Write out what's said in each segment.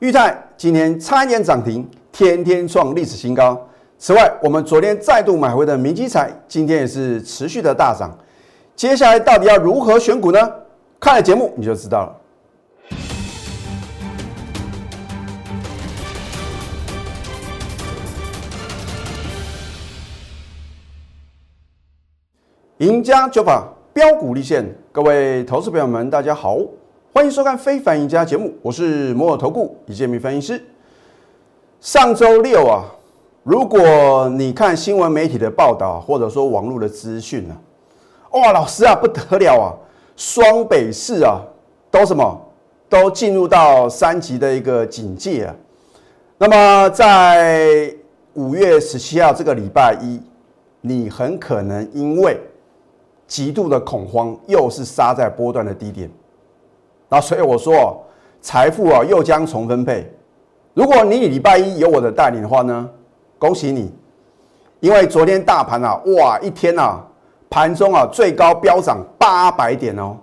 裕泰今天差一点涨停，天天创历史新高。此外，我们昨天再度买回的明基彩，今天也是持续的大涨。接下来到底要如何选股呢？看了节目你就知道了。赢家九法标股立现，各位投资朋友们，大家好，欢迎收看《非凡赢家》节目，我是摩尔投顾李建明分析师。上周六啊，如果你看新闻媒体的报道，或者说网络的资讯啊，哇，老师啊，不得了啊，双北市啊，都什么，都进入到三级的一个警戒啊。那么在五月十七号这个礼拜一，你很可能因为极度的恐慌，又是杀在波段的低点，那所以我说，财富啊又将重分配。如果你礼拜一有我的带领的话呢，恭喜你，因为昨天大盘啊，哇，一天啊，盘中啊最高飙涨八百点哦。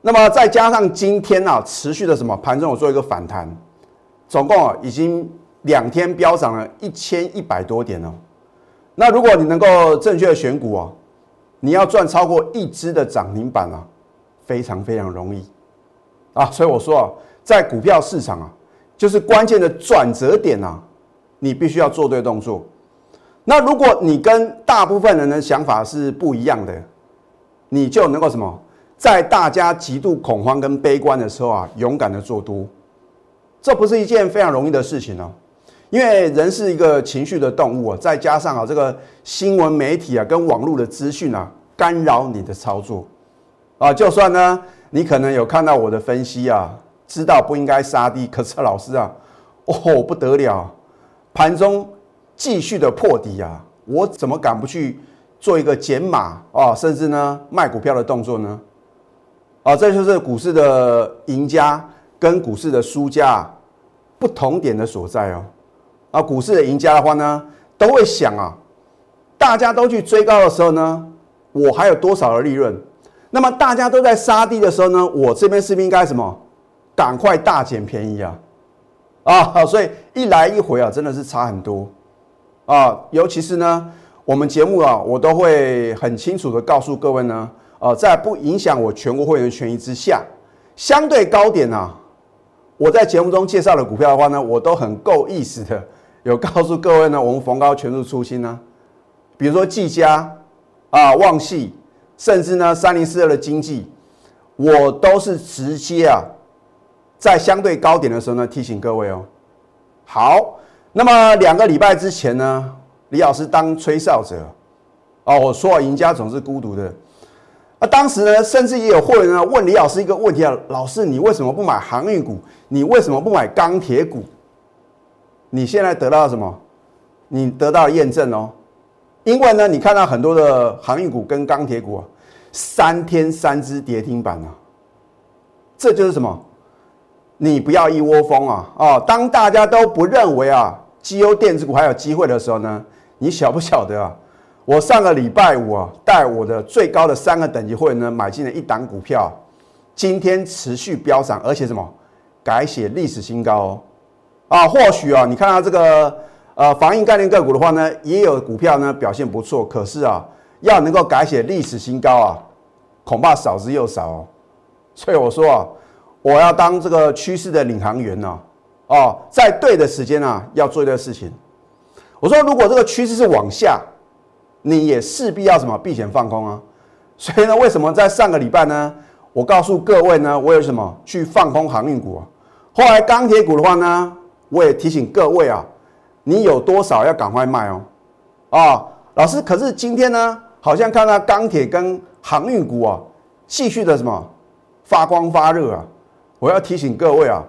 那么再加上今天啊持续的什么盘中有做一个反弹，总共啊已经两天飙涨了一千一百多点哦。那如果你能够正确的选股啊。你要赚超过一只的涨停板啊，非常非常容易啊！所以我说啊，在股票市场啊，就是关键的转折点啊，你必须要做对动作。那如果你跟大部分人的想法是不一样的，你就能够什么，在大家极度恐慌跟悲观的时候啊，勇敢的做多，这不是一件非常容易的事情哦。因为人是一个情绪的动物啊，再加上啊这个新闻媒体啊跟网络的资讯啊干扰你的操作啊，就算呢你可能有看到我的分析啊，知道不应该杀低，可是老师啊，哦不得了，盘中继续的破底啊，我怎么敢不去做一个减码啊，甚至呢卖股票的动作呢？啊，这就是股市的赢家跟股市的输家不同点的所在哦。啊，股市的赢家的话呢，都会想啊，大家都去追高的时候呢，我还有多少的利润？那么大家都在杀低的时候呢，我这边是不是应该什么？赶快大捡便宜啊！啊，所以一来一回啊，真的是差很多啊。尤其是呢，我们节目啊，我都会很清楚的告诉各位呢，呃，在不影响我全国会员权益之下，相对高点啊，我在节目中介绍的股票的话呢，我都很够意思的。有告诉各位呢，我们逢高全数出清呢，比如说技嘉啊、旺系，甚至呢三零四二的经济，我都是直接啊，在相对高点的时候呢提醒各位哦。好，那么两个礼拜之前呢，李老师当吹哨者哦，我说赢家总是孤独的。啊，当时呢，甚至也有会员呢问李老师一个问题啊，老师你为什么不买航运股？你为什么不买钢铁股？你现在得到什么？你得到验证哦，因为呢，你看到很多的航运股跟钢铁股啊，三天三只跌停板啊，这就是什么？你不要一窝蜂啊！哦，当大家都不认为啊，绩优电子股还有机会的时候呢，你晓不晓得啊？我上个礼拜五啊，带我的最高的三个等级会员呢，买进了一档股票，今天持续飙涨，而且什么？改写历史新高哦。啊，或许啊，你看到这个呃防疫概念个股的话呢，也有股票呢表现不错，可是啊，要能够改写历史新高啊，恐怕少之又少哦。所以我说啊，我要当这个趋势的领航员呢，哦，在对的时间啊，要做一个事情。我说，如果这个趋势是往下，你也势必要什么避险放空啊。所以呢，为什么在上个礼拜呢，我告诉各位呢，我有什么去放空航运股啊？后来钢铁股的话呢？我也提醒各位啊，你有多少要赶快卖哦，啊，老师，可是今天呢，好像看到钢铁跟航运股啊，继续的什么发光发热啊，我要提醒各位啊，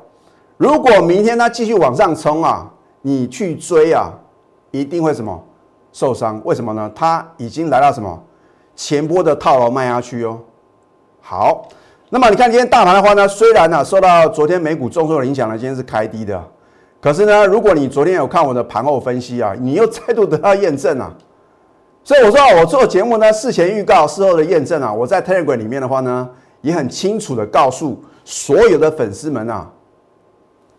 如果明天它继续往上冲啊，你去追啊，一定会什么受伤？为什么呢？它已经来到什么前波的套牢卖压区哦。好，那么你看今天大盘的话呢，虽然呢受到昨天美股重挫的影响呢，今天是开低的。可是呢，如果你昨天有看我的盘后分析啊，你又再度得到验证啊。所以我说啊，我做节目呢，事前预告，事后的验证啊。我在 Telegram 里面的话呢，也很清楚的告诉所有的粉丝们啊，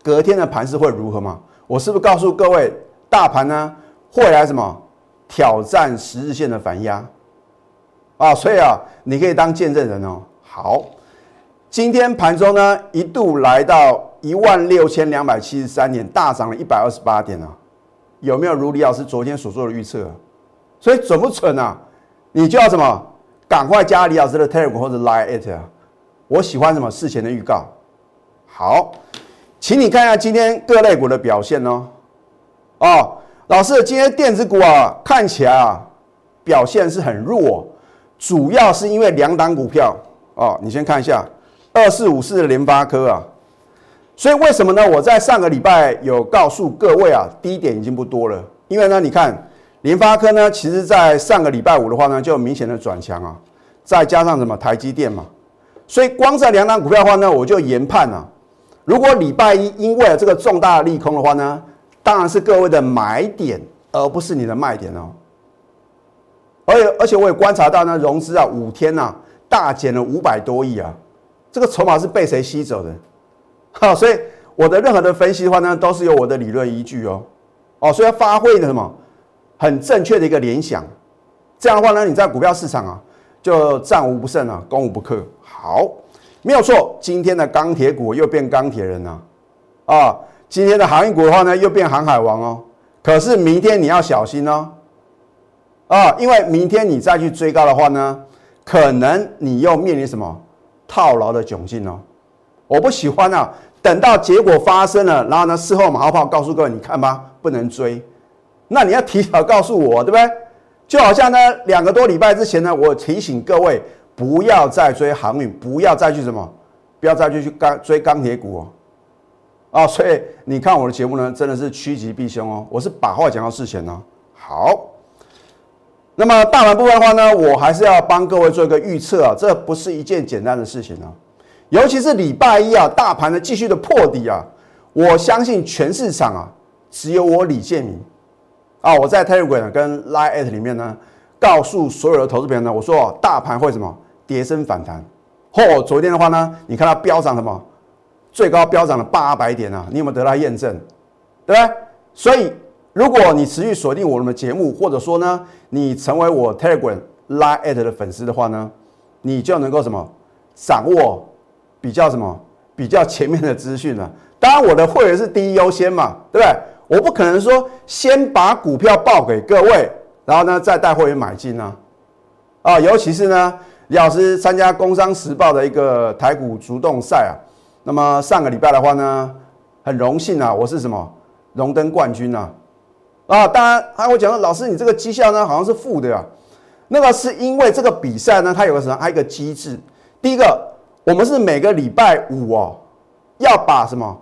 隔天的盘势会如何嘛？我是不是告诉各位，大盘呢会来什么挑战十日线的反压啊？所以啊，你可以当见证人哦。好，今天盘中呢一度来到一万六千两百七十三点，大涨了一百二十八点啊。有没有如李老师昨天所做的预测？所以准不准啊？你就要什么？赶快加李老师的 Telegram 或者 Line it 啊！我喜欢什么事前的预告。好，请你看一下今天各类股的表现哦。哦，老师，今天电子股啊看起来啊表现是很弱，主要是因为两档股票哦。你先看一下二四五四的联发科啊。所以为什么呢？我在上个礼拜有告诉各位啊，低点已经不多了，因为呢，你看。联发科呢，其实在上个礼拜五的话呢，就有明显的转强啊，再加上什么台积电嘛，所以光这两档股票的话呢，我就研判啊，如果礼拜一因为这个重大利空的话呢，当然是各位的买点，而不是你的卖点哦。而且而且我也观察到呢，融资啊五天呐大减了五百多亿啊，这个筹码是被谁吸走的？哈，所以我的任何的分析的话呢，都是有我的理论依据哦。哦，所以要发挥的什么？很正确的一个联想，这样的话呢，你在股票市场啊，就战无不胜啊，攻无不克。好，没有错，今天的钢铁股又变钢铁人了啊！今天的航运股的话呢，又变航海王哦。可是明天你要小心哦，啊，因为明天你再去追高的话呢，可能你又面临什么套牢的窘境哦。我不喜欢啊，等到结果发生了，然后呢，事后马后炮告诉各位，你看吧，不能追。那你要提早告诉我，对不对？就好像呢，两个多礼拜之前呢，我提醒各位不要再追航运，不要再去什么，不要再去去钢追钢铁股哦。啊，所以你看我的节目呢，真的是趋吉避凶哦。我是把话讲到事前呢。好，那么大盘部分的话呢，我还是要帮各位做一个预测啊，这不是一件简单的事情啊。尤其是礼拜一啊，大盘的继续的破底啊，我相信全市场啊，只有我李建明。啊，我在 Telegram 跟 Line 里面呢，告诉所有的投资朋友呢，我说大盘会什么跌升反弹。嚯，昨天的话呢，你看它飙涨什么，最高飙涨了八百点啊，你有没有得到验证？对不对？所以如果你持续锁定我们的节目，或者说呢，你成为我 Telegram Line 的粉丝的话呢，你就能够什么掌握比较什么比较前面的资讯了。当然，我的会员是第一优先嘛，对不对？我不可能说先把股票报给各位，然后呢再带会员买进啊，啊，尤其是呢李老师参加《工商时报》的一个台股主动赛啊，那么上个礼拜的话呢，很荣幸啊，我是什么？荣登冠军啊，啊，当然他会讲说老师你这个绩效呢好像是负的啊，那个是因为这个比赛呢它有个什么，还有一个机制，第一个我们是每个礼拜五哦要把什么。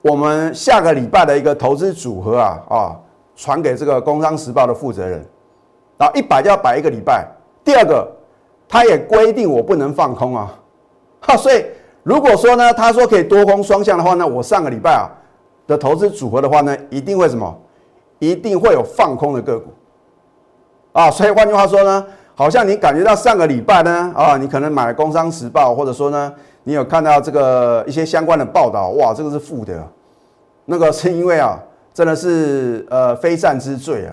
我们下个礼拜的一个投资组合啊啊，传给这个《工商时报》的负责人，然后一摆就要摆一个礼拜。第二个，他也规定我不能放空啊，哈，所以如果说呢，他说可以多空双向的话呢，我上个礼拜啊的投资组合的话呢，一定会什么？一定会有放空的个股啊。所以换句话说呢，好像你感觉到上个礼拜呢啊，你可能买了《工商时报》，或者说呢。你有看到这个一些相关的报道？哇，这个是负的，那个是因为啊，真的是呃非战之罪啊，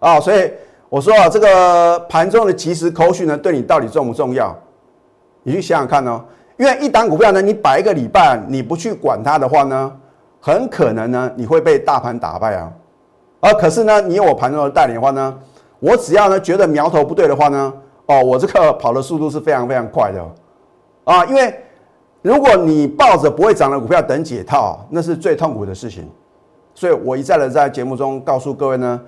啊，所以我说啊，这个盘中的即时扣讯呢，对你到底重不重要？你去想想看哦，因为一档股票呢，你摆一个礼拜，你不去管它的话呢，很可能呢，你会被大盘打败啊。而可是呢，你有我盘中的带领的话呢，我只要呢觉得苗头不对的话呢，哦，我这个跑的速度是非常非常快的啊，因为。如果你抱着不会涨的股票等解套，那是最痛苦的事情。所以我一再的在节目中告诉各位呢，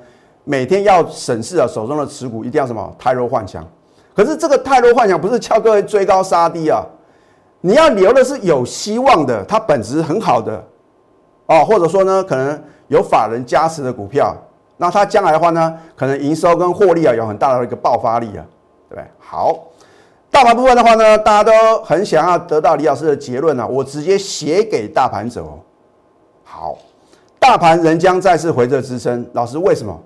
每天要审视啊手中的持股，一定要什么太弱幻想。可是这个太弱幻想不是叫各位追高杀低啊，你要留的是有希望的，它本质很好的哦，或者说呢，可能有法人加持的股票，那它将来的话呢，可能营收跟获利啊有很大的一个爆发力啊，对不对？好。大盘部分的话呢，大家都很想要得到李老师的结论啊，我直接写给大盘者哦。好，大盘仍将再次回撤支撑。老师为什么？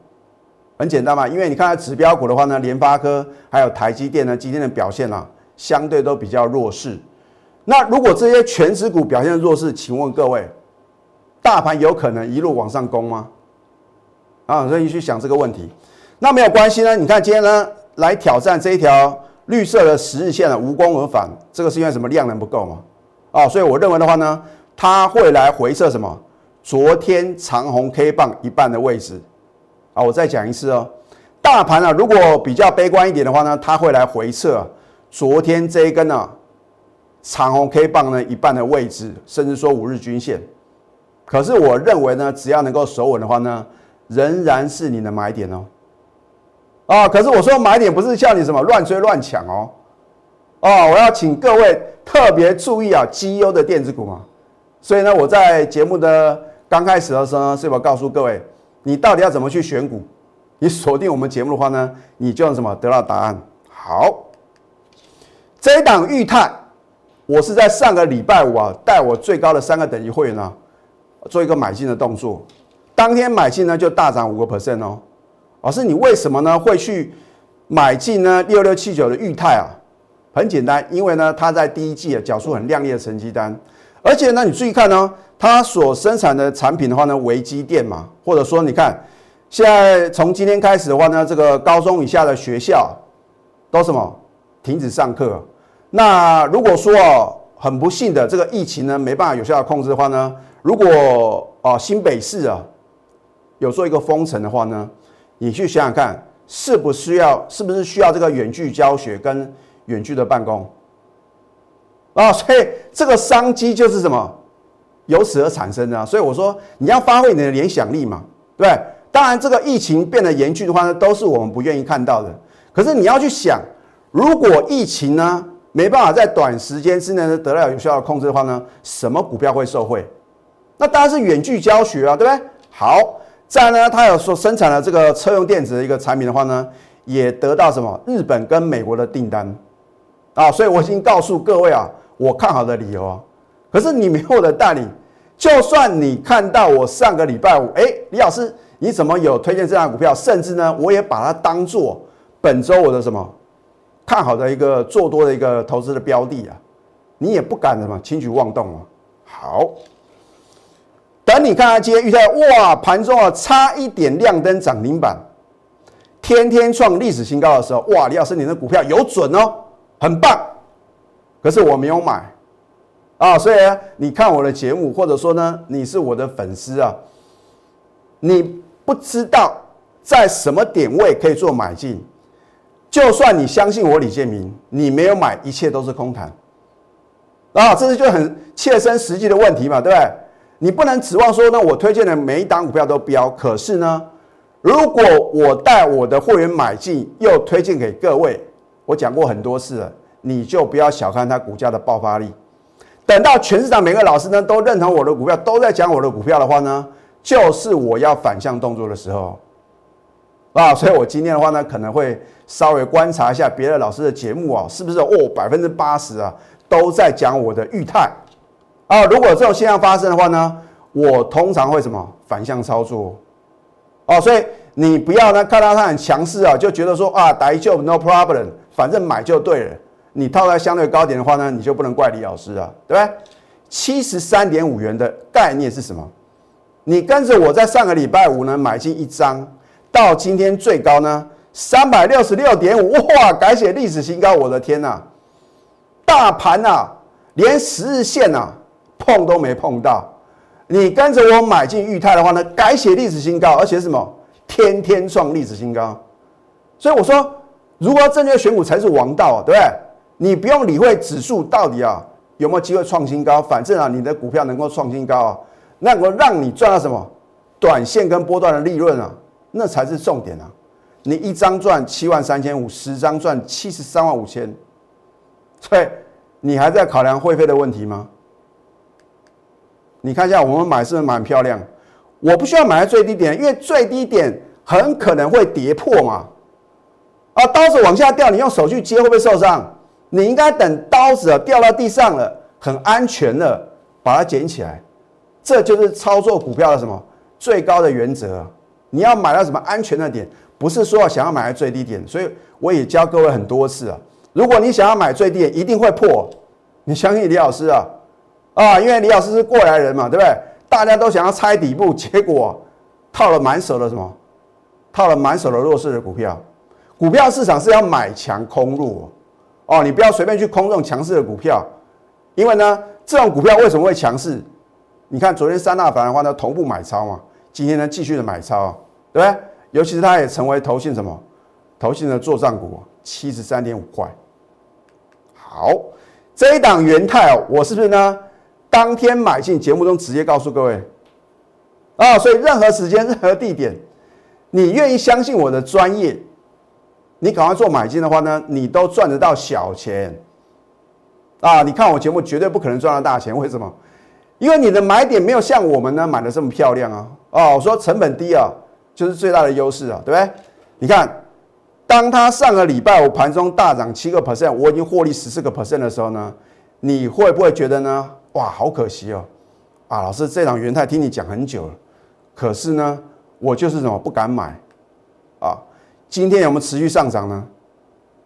很简单嘛，因为你看指标股的话呢，联发科还有台积电呢，今天的表现啊，相对都比较弱势。那如果这些全指股表现弱势，请问各位，大盘有可能一路往上攻吗？啊，所以你去想这个问题。那没有关系呢，你看今天呢来挑战这一条绿色的十日线的无功而返，这个是因为什么量能不够嘛？啊，所以我认为的话呢，它会来回测什么？昨天长红 K 棒一半的位置。啊，我再讲一次哦，大盘啊，如果比较悲观一点的话呢，它会来回测昨天这一根呢长红 K 棒呢一半的位置，甚至说五日均线。可是我认为呢，只要能够守稳的话呢，仍然是你的买点哦。啊，可是我说买点不是叫你什么乱追乱抢哦。哦，我要请各位特别注意啊，绩优的电子股嘛。所以呢，我在节目的刚开始的时候呢，是否告诉各位，你到底要怎么去选股？你锁定我们节目的话呢，你就什么得到答案。好，这一档裕泰，我是在上个礼拜五啊，带我最高的三个等级会员啊。做一个买进的动作，当天买进呢就大涨五个 percent 哦。老师，你为什么呢会去买进呢？六六七九的裕泰啊，很简单，因为呢它在第一季啊缴出很亮丽的成绩单，而且呢你注意看呢，它所生产的产品的话呢，微机电嘛，或者说你看现在从今天开始的话呢，这个高中以下的学校都什么停止上课。那如果说哦很不幸的这个疫情呢没办法有效的控制的话呢？如果啊新北市啊有做一个封城的话呢，你去想想看，是不是要是不是需要这个远距教学跟远距的办公啊？所以这个商机就是什么由此而产生的。所以我说你要发挥你的联想力嘛，对对？当然这个疫情变得严峻的话呢，都是我们不愿意看到的。可是你要去想，如果疫情呢没办法在短时间之内呢得到有效的控制的话呢，什么股票会受惠？那当然是远距教学啊，对不对？好，再呢，它有说生产了这个车用电子的一个产品的话呢，也得到什么日本跟美国的订单啊，所以我已经告诉各位啊，我看好的理由啊。可是你没有我的带领，就算你看到我上个礼拜五，哎，李老师你怎么有推荐这张股票？甚至呢，我也把它当做本周我的什么看好的一个做多的一个投资的标的啊，你也不敢什么轻举妄动啊。好。等你看它今天预测，哇，盘中啊差一点亮灯涨停板，天天创历史新高的时候，哇，李老师你的股票有准哦，很棒。可是我没有买啊，所以你看我的节目，或者说呢，你是我的粉丝啊，你不知道在什么点位可以做买进，就算你相信我李建明，你没有买，一切都是空谈啊，这是就很切身实际的问题嘛，对不对？你不能指望说呢，我推荐的每一档股票都标。可是呢，如果我带我的会员买进，又推荐给各位，我讲过很多次了，你就不要小看它股价的爆发力。等到全市场每个老师呢都认同我的股票，都在讲我的股票的话呢，就是我要反向动作的时候啊。所以我今天的话呢，可能会稍微观察一下别的老师的节目啊，是不是哦百分之八十啊都在讲我的裕泰。啊，如果这种现象发生的话呢，我通常会什么反向操作？哦，所以你不要呢看到它很强势啊，就觉得说啊，来就 no problem，反正买就对了。你套在相对高点的话呢，你就不能怪李老师啊，对不对？七十三点五元的概念是什么？你跟着我在上个礼拜五呢买进一张，到今天最高呢三百六十六点五，哇，改写历史新高！我的天呐，大盘呐，连十日线呐。碰都没碰到，你跟着我买进裕泰的话呢，改写历史新高，而且什么天天创历史新高。所以我说，如何正确选股才是王道啊，对不对？你不用理会指数到底啊有没有机会创新高，反正啊你的股票能够创新高啊，那我让你赚到什么短线跟波段的利润啊，那才是重点啊。你一张赚七万三千五，十张赚七十三万五千，所以你还在考量会费的问题吗？你看一下，我们买是不是蛮漂亮？我不需要买在最低点，因为最低点很可能会跌破嘛。啊，刀子往下掉，你用手去接会不会受伤？你应该等刀子掉到地上了，很安全的把它捡起来。这就是操作股票的什么最高的原则？你要买到什么安全的点，不是说想要买在最低点。所以我也教各位很多次啊，如果你想要买最低点，一定会破。你相信李老师啊？啊，因为李老师是过来人嘛，对不对？大家都想要猜底部，结果套了满手的什么？套了满手的弱势的股票。股票市场是要买强空弱哦，你不要随便去空这种强势的股票，因为呢，这种股票为什么会强势？你看昨天三大板的话呢，同步买超嘛，今天呢继续的买超，对不对？尤其是它也成为投信什么？投信的做账股，七十三点五块。好，这一档元泰哦，我是不是呢？当天买进，节目中直接告诉各位啊，所以任何时间、任何地点，你愿意相信我的专业，你赶快做买进的话呢，你都赚得到小钱啊！你看我节目绝对不可能赚到大钱，为什么？因为你的买点没有像我们呢买的这么漂亮啊！哦，我说成本低啊。就是最大的优势啊，对不对？你看，当它上个礼拜五盘中大涨七个 percent，我已经获利十四个 percent 的时候呢，你会不会觉得呢？哇，好可惜哦！啊，老师，这场元泰听你讲很久了，可是呢，我就是什么不敢买啊？今天有没有持续上涨呢？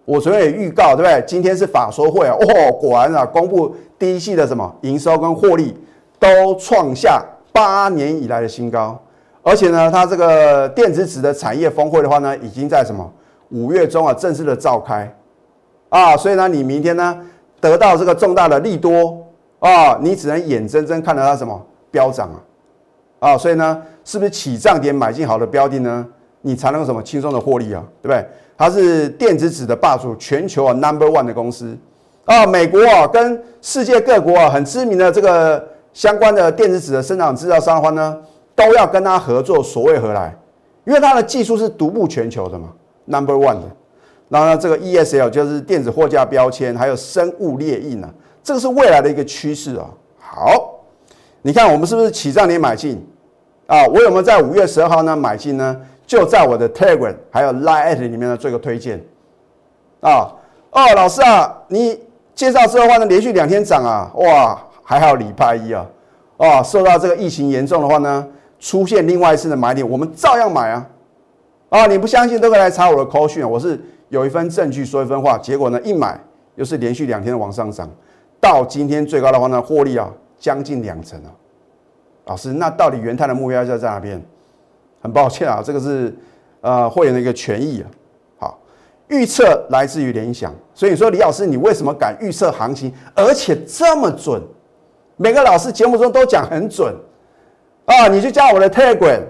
我昨天也预告，对不对？今天是法说会啊，哦，果然啊，公布第一季的什么营收跟获利都创下八年以来的新高。而且呢，它这个电子纸的产业峰会的话呢，已经在什么五月中啊正式的召开啊，所以呢，你明天呢得到这个重大的利多啊，你只能眼睁睁看到它什么飙涨啊啊，所以呢，是不是起涨点买进好的标的呢？你才能什么轻松的获利啊，对不对？它是电子纸的霸主，全球啊 number one 的公司啊，美国啊跟世界各国啊很知名的这个相关的电子纸的生产制造商的话呢。都要跟他合作，所谓何来？因为它的技术是独步全球的嘛，Number One 的。然后呢，这个 ESL 就是电子货架标签，还有生物列印呢，这个是未来的一个趋势啊。好，你看我们是不是起涨点买进啊？我有没有在五月十二号呢买进呢？就在我的 Telegram 还有 Line 里面呢做一个推荐啊。哦，老师啊，你介绍之后的话呢，连续两天涨啊，哇，还好礼拜一啊，哦，受到这个疫情严重的话呢。出现另外一次的买点，我们照样买啊！啊，你不相信都可以来查我的口讯，我是有一份证据说一分话。结果呢，一买又是连续两天的往上涨，到今天最高的话呢，获利啊将近两成啊！老师，那到底元泰的目标在在哪边？很抱歉啊，这个是呃会员的一个权益啊。好，预测来自于联想，所以说李老师，你为什么敢预测行情，而且这么准？每个老师节目中都讲很准。啊，你去加我的 Telegram，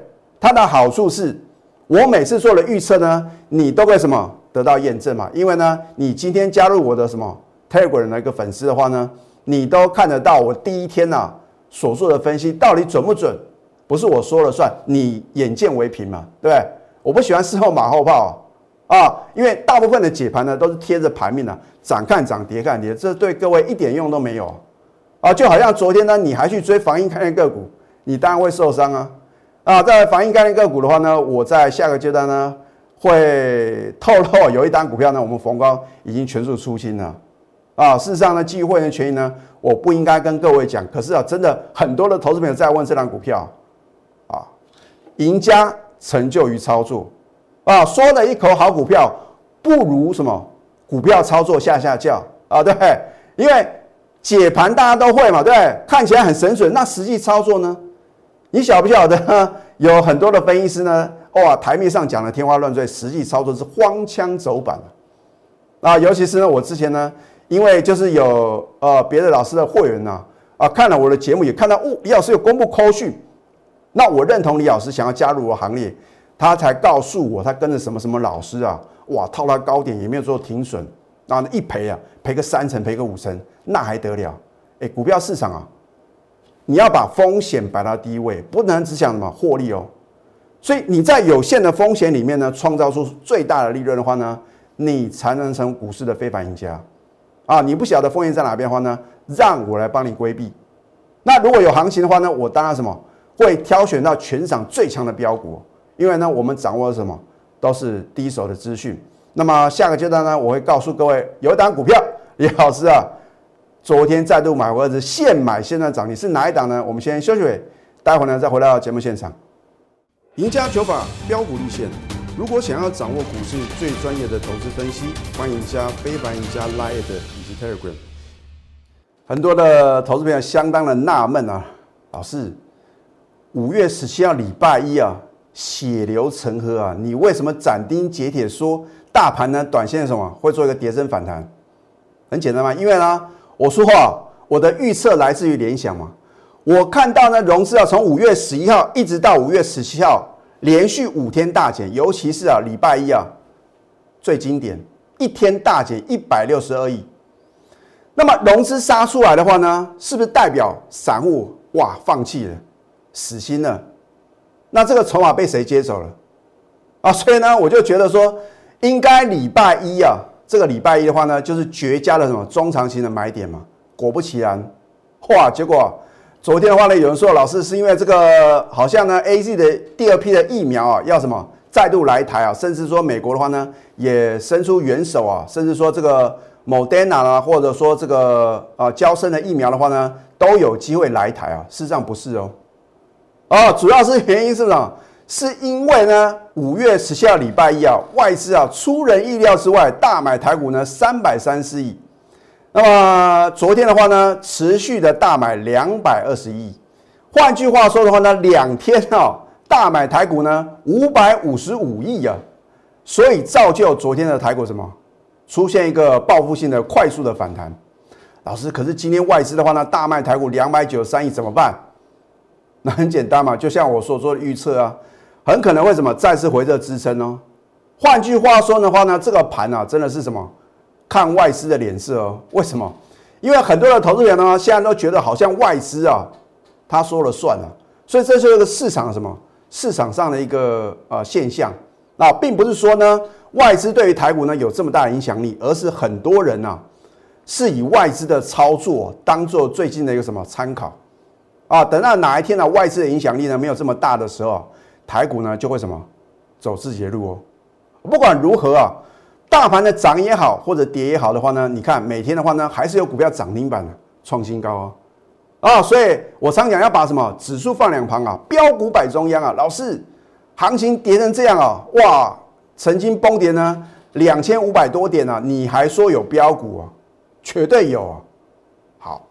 它的好处是，我每次做了预测呢，你都会什么得到验证嘛？因为呢，你今天加入我的什么 Telegram 的一个粉丝的话呢，你都看得到我第一天呐所做的分析到底准不准？不是我说了算，你眼见为凭嘛，对不对？我不喜欢事后马后炮啊，因为大部分的解盘呢都是贴着盘面的，涨看涨，跌看跌，这对各位一点用都没有啊！就好像昨天呢，你还去追防疫概念个股。你当然会受伤啊！啊，在防疫概念个股的话呢，我在下个阶段呢会透露有一单股票呢，我们逢高已经全数出清了。啊，事实上呢，基于会员权益呢，我不应该跟各位讲。可是啊，真的很多的投资朋友在问这档股票啊，赢家成就于操作啊，说了一口好股票，不如什么股票操作下下叫啊，对？因为解盘大家都会嘛，对不对？看起来很神准，那实际操作呢？你晓不晓得？有很多的分析师呢，哇，台面上讲的天花乱坠，实际操作是荒腔走板啊！尤其是呢，我之前呢，因为就是有呃别的老师的会员呢，啊，看了我的节目，也看到哦，李老师有公布扣讯，那我认同李老师想要加入我行列，他才告诉我他跟着什么什么老师啊，哇，套他高点也没有做停损，然后一赔啊，赔个三成，赔个五成，那还得了？哎，股票市场啊。你要把风险摆到第一位，不能只想什么获利哦。所以你在有限的风险里面呢，创造出最大的利润的话呢，你才能成股市的非凡赢家啊！你不晓得风险在哪边的话呢，让我来帮你规避。那如果有行情的话呢，我当然什么会挑选到全场最强的标股，因为呢，我们掌握什么都是第一手的资讯。那么下个阶段呢，我会告诉各位，有一档股票，李老师啊。昨天再度买，或者是现买现在涨，你是哪一档呢？我们先休息会，待会呢再回到节目现场。赢家九法标股立线，如果想要掌握股市最专业的投资分析，欢迎加非凡、赢家 Line Telegram。很多的投资朋友相当的纳闷啊，老师，五月十七号礼拜一啊，血流成河啊，你为什么斩钉截铁说大盘呢？短线什么会做一个跌升反弹？很简单嘛，因为呢，我说话我的预测来自于联想嘛。我看到呢，融资啊，从五月十一号一直到五月十七号，连续五天大减，尤其是啊礼拜一啊最经典，一天大减一百六十二亿。那么融资杀出来的话呢，是不是代表散户哇放弃了，死心了？那这个筹码被谁接走了？啊，所以呢，我就觉得说，应该礼拜一啊，这个礼拜一的话呢，就是绝佳的什么中长期的买点嘛。果不其然，哇，结果。昨天的话呢，有人说老师是因为这个好像呢，A Z 的第二批的疫苗啊，要什么再度来台啊，甚至说美国的话呢，也伸出援手啊，甚至说这个 Moderna 啦，或者说这个啊，交生的疫苗的话呢，都有机会来台啊。事实上不是哦，哦，主要是原因是什么？是因为呢，五月十七号礼拜一啊，外资啊出人意料之外大买台股呢三百三十亿。那么昨天的话呢，持续的大买两百二十亿，换句话说的话呢，两天啊大买台股呢五百五十五亿啊，所以造就昨天的台股什么出现一个报复性的快速的反弹。老师，可是今天外资的话呢大卖台股两百九十三亿怎么办？那很简单嘛，就像我所说的预测啊，很可能会什么再次回撤支撑哦。换句话说的话呢，这个盘啊真的是什么？看外资的脸色哦，为什么？因为很多的投资人呢，现在都觉得好像外资啊，他说了算了，所以这是一个市场什么市场上的一个呃现象啊，并不是说呢外资对于台股呢有这么大的影响力，而是很多人呐是以外资的操作当做最近的一个什么参考啊，等到哪一天呢外资的影响力呢没有这么大的时候，台股呢就会什么走自己的路哦，不管如何啊。大盘的涨也好，或者跌也好的话呢，你看每天的话呢，还是有股票涨停板的创新高啊啊！所以我常讲要把什么指数放两旁啊，标股摆中央啊。老师，行情跌成这样啊，哇，曾经崩跌呢两千五百多点啊，你还说有标股啊？绝对有啊！好，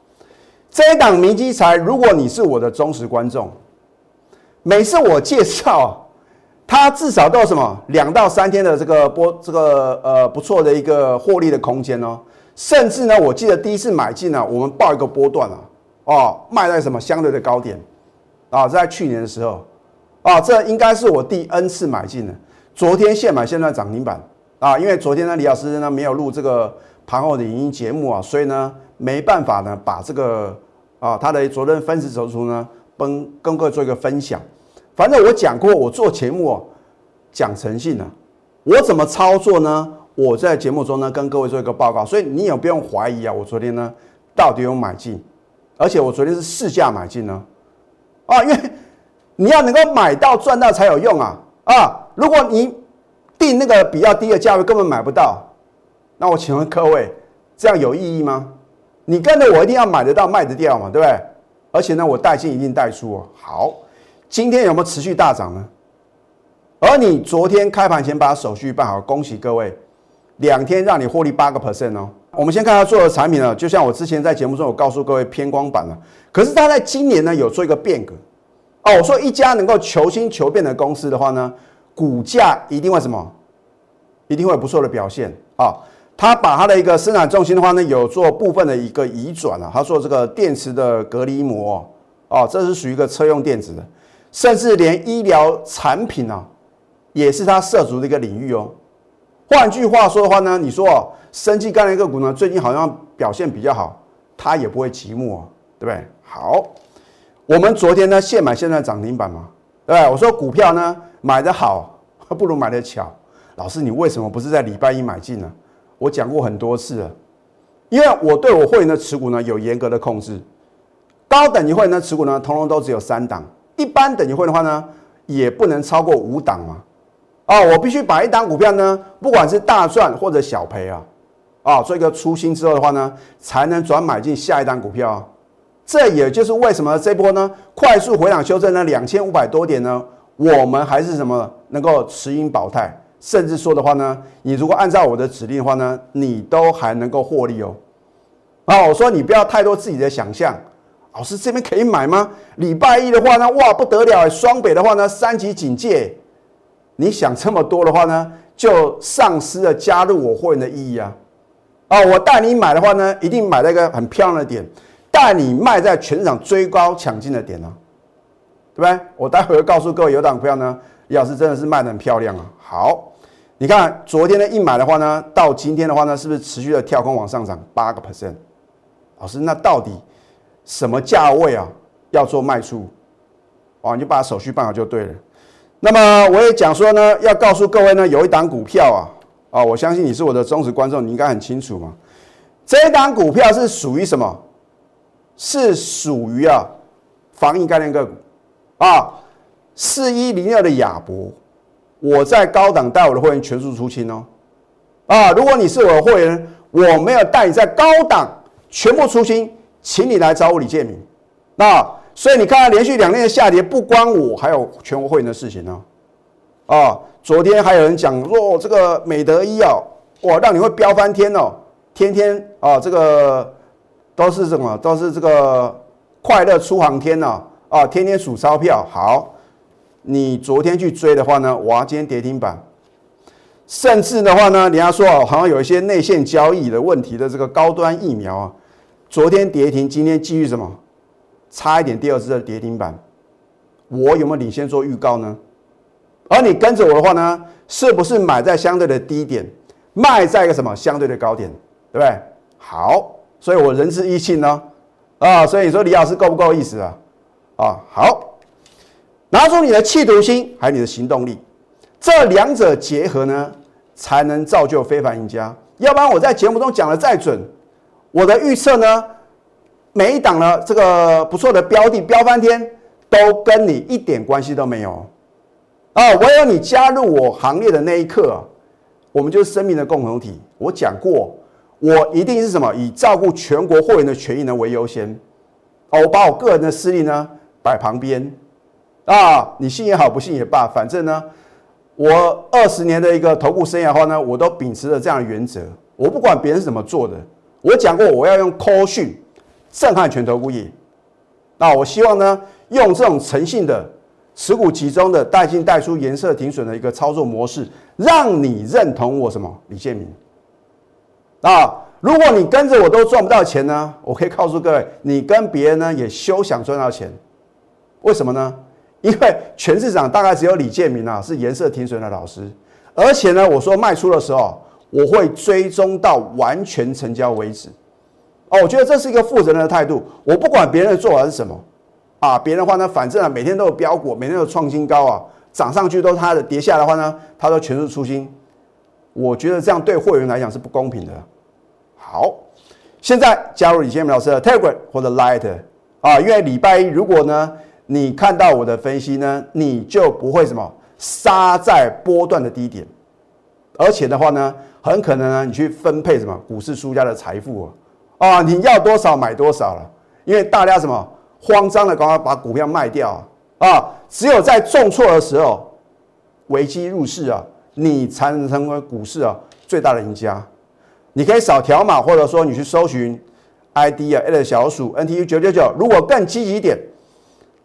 这一档明基财，如果你是我的忠实观众，每次我介绍。它至少都有什么两到三天的这个波，这个呃不错的一个获利的空间哦。甚至呢，我记得第一次买进呢，我们报一个波段啊，哦，卖在什么相对的高点啊，在去年的时候啊，这应该是我第 N 次买进的。昨天现买现在涨停板啊，因为昨天呢，李老师呢没有录这个盘后的影音节目啊，所以呢没办法呢把这个啊他的昨天分时走出呢跟跟各位做一个分享。反正我讲过，我做节目哦，讲诚信啊，我怎么操作呢？我在节目中呢跟各位做一个报告，所以你也不用怀疑啊。我昨天呢到底有买进，而且我昨天是市价买进呢，啊，因为你要能够买到赚到才有用啊啊！如果你定那个比较低的价位根本买不到，那我请问各位，这样有意义吗？你跟着我一定要买得到卖得掉嘛，对不对？而且呢，我带进一定带出哦，好。今天有没有持续大涨呢？而你昨天开盘前把手续办好，恭喜各位，两天让你获利八个 percent 哦。我们先看他做的产品呢，就像我之前在节目中有告诉各位偏光板了，可是他在今年呢有做一个变革哦。我说一家能够求新求变的公司的话呢，股价一定会什么？一定会有不错的表现啊。他把他的一个生产重心的话呢，有做部分的一个移转啊，他做这个电池的隔离膜哦，这是属于一个车用电子的。甚至连医疗产品啊，也是它涉足的一个领域哦。换句话说的话呢，你说哦，生技概念个股呢，最近好像表现比较好，它也不会寂寞，对不对？好，我们昨天呢现买现在涨停板嘛，对对？我说股票呢买的好 不如买的巧。老师，你为什么不是在礼拜一买进呢？我讲过很多次了，因为我对我会员的持股呢有严格的控制，高等级会员的持股呢，通通都只有三档。一般等级会的话呢，也不能超过五档嘛。啊，我必须把一档股票呢，不管是大赚或者小赔啊，啊，做一个出新之后的话呢，才能转买进下一档股票。这也就是为什么这波呢快速回档修正呢两千五百多点呢，我们还是什么能够持盈保泰，甚至说的话呢，你如果按照我的指令的话呢，你都还能够获利哦。啊，我说你不要太多自己的想象。老师这边可以买吗？礼拜一的话呢，哇不得了，双北的话呢，三级警戒。你想这么多的话呢，就丧失了加入我会员的意义啊！啊，我带你买的话呢，一定买在一个很漂亮的点，带你卖在全场追高抢进的点啊，对不对？我待会会告诉各位，有档票呢，李老师真的是卖的很漂亮啊。好，你看昨天的一买的话呢，到今天的话呢，是不是持续的跳空往上涨八个 percent？老师，那到底什么价位啊要做卖出？哦，你就把手续办好就对了。那么我也讲说呢，要告诉各位呢，有一档股票啊，啊，我相信你是我的忠实观众，你应该很清楚嘛。这一档股票是属于什么？是属于啊防疫概念个股啊，四一零二的亚博，我在高档带我的会员全数出清哦。啊，如果你是我的会员，我没有带你在高档全部出清，请你来找我李建明。那。所以你看，连续两天的下跌，不关我，还有全国会员的事情呢。啊，昨天还有人讲说，这个美德医药，哇，让你会飙翻天哦，天天啊，这个都是什么？都是这个快乐出航天呢，啊，天天数钞票。好，你昨天去追的话呢，哇，今天跌停板。甚至的话呢，人家说哦，好像有一些内线交易的问题的这个高端疫苗啊，昨天跌停，今天继续什么？差一点，第二次的跌停板，我有没有领先做预告呢？而你跟着我的话呢，是不是买在相对的低点，卖在一个什么相对的高点，对不对？好，所以我仁至义尽呢，啊，所以你说李老师够不够意思啊？啊，好，拿出你的企图心，还有你的行动力，这两者结合呢，才能造就非凡赢家。要不然我在节目中讲的再准，我的预测呢？每一档呢，这个不错的标的飙翻天，都跟你一点关系都没有啊！唯有你加入我行列的那一刻，我们就是生命的共同体。我讲过，我一定是什么以照顾全国会员的权益呢为优先哦，我把我个人的私利呢摆旁边啊，你信也好，不信也罢，反正呢，我二十年的一个投顾生涯的话呢，我都秉持着这样的原则，我不管别人是怎么做的，我讲过我要用 call 讯。震撼全投顾业，那我希望呢，用这种诚信的持股集中的带进带出颜色停损的一个操作模式，让你认同我什么？李建明啊！如果你跟着我都赚不到钱呢，我可以告诉各位，你跟别人呢也休想赚到钱。为什么呢？因为全市场大概只有李建明啊是颜色停损的老师，而且呢，我说卖出的时候，我会追踪到完全成交为止。哦，我觉得这是一个负责任的态度。我不管别人的做法是什么，啊，别人的话呢，反正啊，每天都有标股，每天都有创新高啊，涨上去都是他的，跌下来的话呢，他都全数出清。我觉得这样对会员来讲是不公平的。好，现在加入李建明老师的 Telegram 或者 Light 啊，因为礼拜一如果呢你看到我的分析呢，你就不会什么杀在波段的低点，而且的话呢，很可能呢你去分配什么股市输家的财富啊。啊，你要多少买多少了，因为大家什么慌张的赶快把股票卖掉啊！只有在重挫的时候，危机入市啊，你才能成为股市啊最大的赢家。你可以扫条码，或者说你去搜寻 ID 啊 a 小鼠 NTU 九九九。如果更积极一点，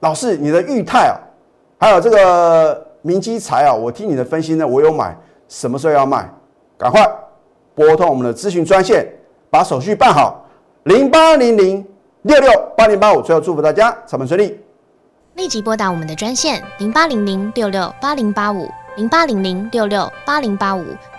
老师你的裕泰啊，还有这个明基财啊，我听你的分析呢，我有买，什么时候要卖？赶快拨通我们的咨询专线，把手续办好。零八零零六六八零八五，最后祝福大家操盘顺利。立即拨打我们的专线零八零零六六八零八五零八零零六六八零八五